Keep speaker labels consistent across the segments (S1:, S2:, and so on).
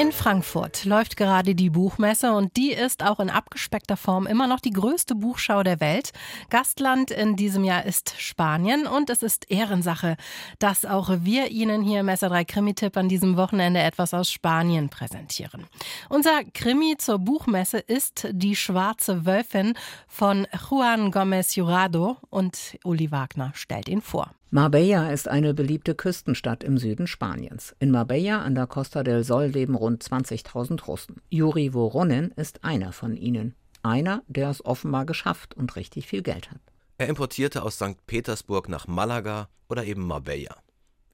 S1: In Frankfurt läuft gerade die Buchmesse und die ist auch in abgespeckter Form immer noch die größte Buchschau der Welt. Gastland in diesem Jahr ist Spanien und es ist Ehrensache, dass auch wir Ihnen hier im Messer 3 Krimi-Tipp an diesem Wochenende etwas aus Spanien präsentieren. Unser Krimi zur Buchmesse ist Die schwarze Wölfin von Juan Gomez Jurado und Uli Wagner stellt ihn vor.
S2: Marbella ist eine beliebte Küstenstadt im Süden Spaniens. In Marbella an der Costa del Sol leben rund 20.000 Russen. Juri Voronin ist einer von ihnen. Einer, der es offenbar geschafft und richtig viel Geld hat.
S3: Er importierte aus St. Petersburg nach Malaga oder eben Marbella.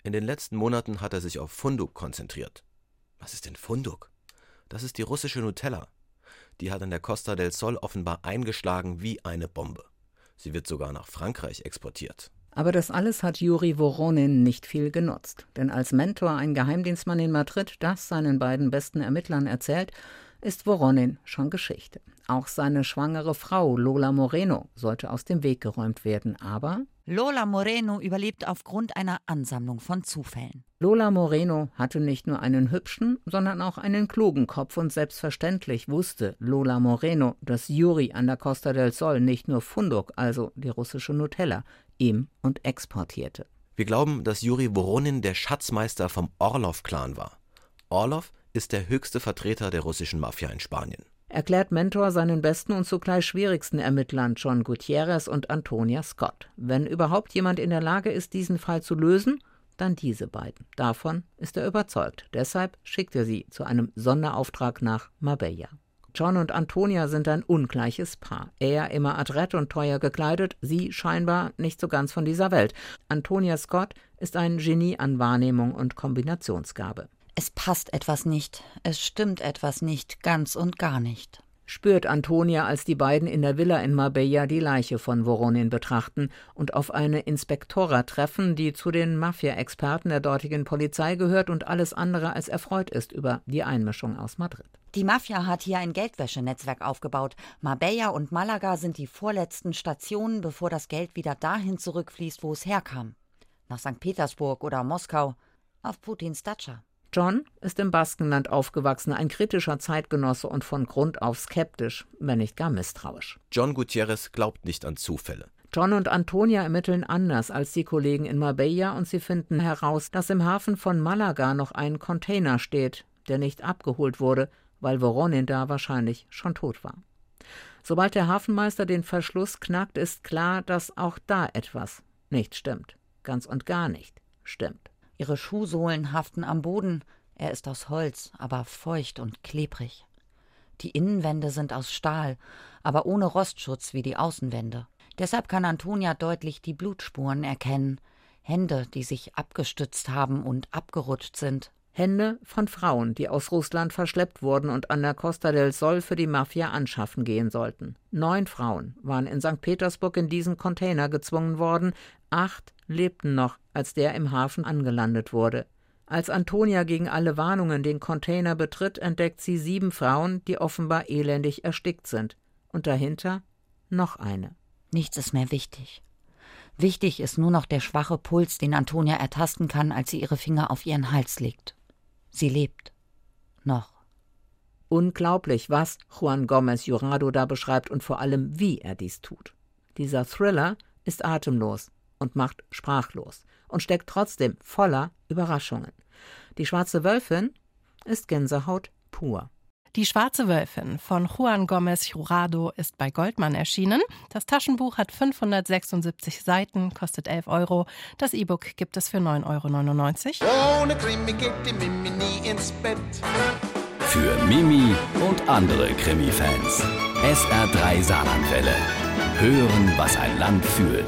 S3: In den letzten Monaten hat er sich auf Funduk konzentriert. Was ist denn Funduk? Das ist die russische Nutella. Die hat an der Costa del Sol offenbar eingeschlagen wie eine Bombe. Sie wird sogar nach Frankreich exportiert.
S2: Aber das alles hat Juri Voronin nicht viel genutzt. Denn als Mentor ein Geheimdienstmann in Madrid das seinen beiden besten Ermittlern erzählt, ist Voronin schon Geschichte. Auch seine schwangere Frau Lola Moreno sollte aus dem Weg geräumt werden, aber
S4: Lola Moreno überlebt aufgrund einer Ansammlung von Zufällen.
S2: Lola Moreno hatte nicht nur einen hübschen, sondern auch einen klugen Kopf und selbstverständlich wusste Lola Moreno, dass Juri an der Costa del Sol nicht nur Funduk, also die russische Nutella, ihm und exportierte.
S3: Wir glauben, dass Juri Voronin der Schatzmeister vom Orlov-Clan war. Orlov ist der höchste Vertreter der russischen Mafia in Spanien.
S2: Erklärt Mentor seinen besten und zugleich schwierigsten Ermittlern John Gutierrez und Antonia Scott. Wenn überhaupt jemand in der Lage ist, diesen Fall zu lösen, dann diese beiden. Davon ist er überzeugt. Deshalb schickt er sie zu einem Sonderauftrag nach Marbella. John und Antonia sind ein ungleiches Paar. Er immer adrett und teuer gekleidet, sie scheinbar nicht so ganz von dieser Welt. Antonia Scott ist ein Genie an Wahrnehmung und Kombinationsgabe.
S4: Es passt etwas nicht, es stimmt etwas nicht, ganz und gar nicht.
S2: Spürt Antonia, als die beiden in der Villa in Marbella die Leiche von Voronin betrachten und auf eine Inspektora treffen, die zu den Mafia-Experten der dortigen Polizei gehört und alles andere als erfreut ist über die Einmischung aus Madrid.
S4: Die Mafia hat hier ein Geldwäschenetzwerk aufgebaut. Marbella und Malaga sind die vorletzten Stationen, bevor das Geld wieder dahin zurückfließt, wo es herkam. Nach St. Petersburg oder Moskau, auf Putins Datscha.
S2: John ist im Baskenland aufgewachsen, ein kritischer Zeitgenosse und von Grund auf skeptisch, wenn nicht gar misstrauisch.
S3: John Gutierrez glaubt nicht an Zufälle.
S2: John und Antonia ermitteln anders als die Kollegen in Marbella und sie finden heraus, dass im Hafen von Malaga noch ein Container steht, der nicht abgeholt wurde, weil Voronin da wahrscheinlich schon tot war. Sobald der Hafenmeister den Verschluss knackt, ist klar, dass auch da etwas nicht stimmt. Ganz und gar nicht stimmt.
S4: Ihre Schuhsohlen haften am Boden. Er ist aus Holz, aber feucht und klebrig. Die Innenwände sind aus Stahl, aber ohne Rostschutz wie die Außenwände. Deshalb kann Antonia deutlich die Blutspuren erkennen. Hände, die sich abgestützt haben und abgerutscht sind.
S2: Hände von Frauen, die aus Russland verschleppt wurden und an der Costa del Sol für die Mafia anschaffen gehen sollten. Neun Frauen waren in St. Petersburg in diesen Container gezwungen worden, acht lebten noch, als der im Hafen angelandet wurde. Als Antonia gegen alle Warnungen den Container betritt, entdeckt sie sieben Frauen, die offenbar elendig erstickt sind. Und dahinter noch eine.
S4: Nichts ist mehr wichtig. Wichtig ist nur noch der schwache Puls, den Antonia ertasten kann, als sie ihre Finger auf ihren Hals legt. Sie lebt. Noch.
S2: Unglaublich, was Juan Gomez Jurado da beschreibt und vor allem, wie er dies tut. Dieser Thriller ist atemlos und macht sprachlos und steckt trotzdem voller Überraschungen. Die schwarze Wölfin ist Gänsehaut pur.
S1: Die Schwarze Wölfin von Juan Gomez Jurado ist bei Goldmann erschienen. Das Taschenbuch hat 576 Seiten, kostet 11 Euro. Das E-Book gibt es für 9,99 Euro. Ohne Krimi geht die
S5: Mimi nie ins Bett. Für Mimi und andere Krimi-Fans. SR3 Saarlandwelle. Hören, was ein Land fühlt.